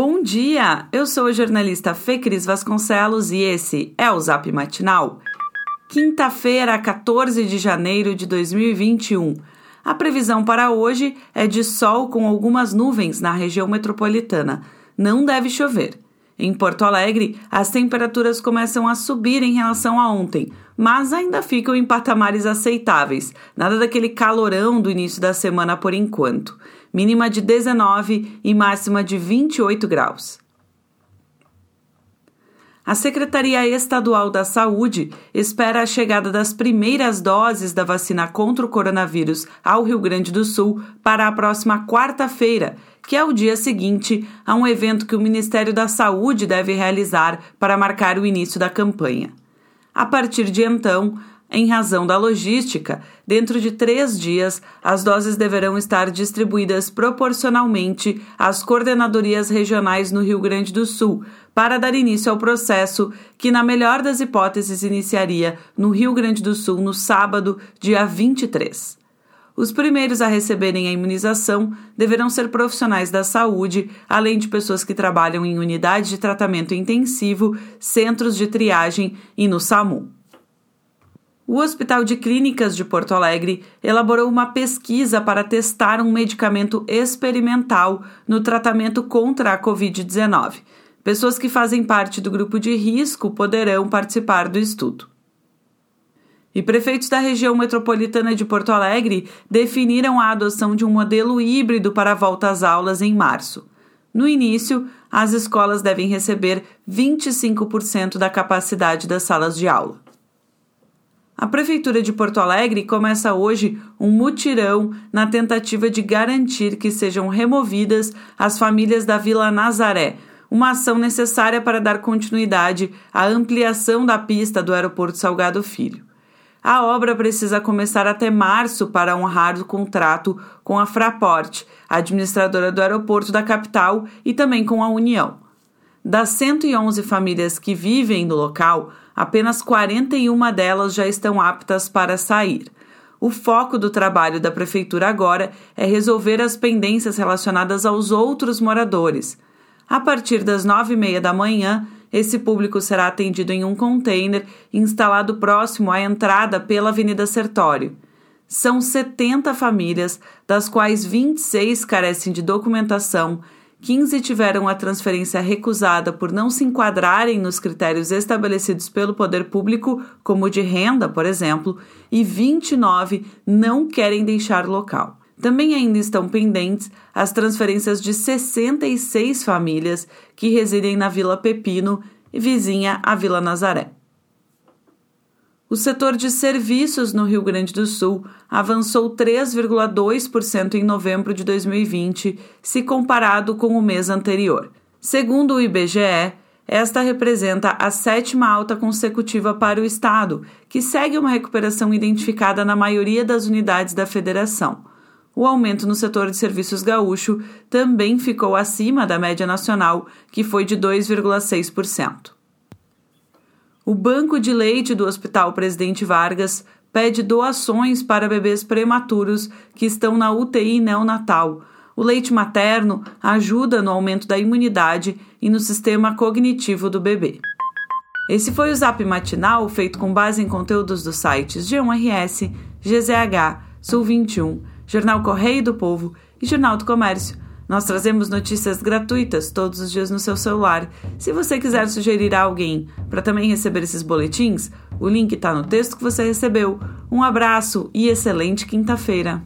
Bom dia! Eu sou a jornalista Fê Cris Vasconcelos e esse é o Zap Matinal. Quinta-feira, 14 de janeiro de 2021. A previsão para hoje é de sol com algumas nuvens na região metropolitana. Não deve chover. Em Porto Alegre, as temperaturas começam a subir em relação a ontem, mas ainda ficam em patamares aceitáveis, nada daquele calorão do início da semana por enquanto mínima de 19 e máxima de 28 graus. A Secretaria Estadual da Saúde espera a chegada das primeiras doses da vacina contra o coronavírus ao Rio Grande do Sul para a próxima quarta-feira, que é o dia seguinte a um evento que o Ministério da Saúde deve realizar para marcar o início da campanha. A partir de então, em razão da logística, dentro de três dias, as doses deverão estar distribuídas proporcionalmente às coordenadorias regionais no Rio Grande do Sul, para dar início ao processo que, na melhor das hipóteses, iniciaria no Rio Grande do Sul no sábado, dia 23. Os primeiros a receberem a imunização deverão ser profissionais da saúde, além de pessoas que trabalham em unidades de tratamento intensivo, centros de triagem e no SAMU. O Hospital de Clínicas de Porto Alegre elaborou uma pesquisa para testar um medicamento experimental no tratamento contra a Covid-19. Pessoas que fazem parte do grupo de risco poderão participar do estudo. E prefeitos da região metropolitana de Porto Alegre definiram a adoção de um modelo híbrido para a volta às aulas em março. No início, as escolas devem receber 25% da capacidade das salas de aula. A Prefeitura de Porto Alegre começa hoje um mutirão na tentativa de garantir que sejam removidas as famílias da Vila Nazaré, uma ação necessária para dar continuidade à ampliação da pista do Aeroporto Salgado Filho. A obra precisa começar até março para honrar o contrato com a Fraport, administradora do aeroporto da capital, e também com a União. Das 111 famílias que vivem no local, apenas 41 delas já estão aptas para sair. O foco do trabalho da Prefeitura agora é resolver as pendências relacionadas aos outros moradores. A partir das nove e meia da manhã, esse público será atendido em um container instalado próximo à entrada pela Avenida Sertório. São 70 famílias, das quais 26 carecem de documentação 15 tiveram a transferência recusada por não se enquadrarem nos critérios estabelecidos pelo poder público, como de renda, por exemplo, e 29 não querem deixar o local. Também ainda estão pendentes as transferências de 66 famílias que residem na Vila Pepino, vizinha à Vila Nazaré. O setor de serviços no Rio Grande do Sul avançou 3,2% em novembro de 2020, se comparado com o mês anterior. Segundo o IBGE, esta representa a sétima alta consecutiva para o Estado, que segue uma recuperação identificada na maioria das unidades da federação. O aumento no setor de serviços gaúcho também ficou acima da média nacional, que foi de 2,6%. O Banco de Leite do Hospital Presidente Vargas pede doações para bebês prematuros que estão na UTI neonatal. O leite materno ajuda no aumento da imunidade e no sistema cognitivo do bebê. Esse foi o Zap Matinal, feito com base em conteúdos dos sites G1RS, GZH, Sul 21, Jornal Correio do Povo e Jornal do Comércio. Nós trazemos notícias gratuitas todos os dias no seu celular. Se você quiser sugerir a alguém para também receber esses boletins, o link está no texto que você recebeu. Um abraço e excelente quinta-feira!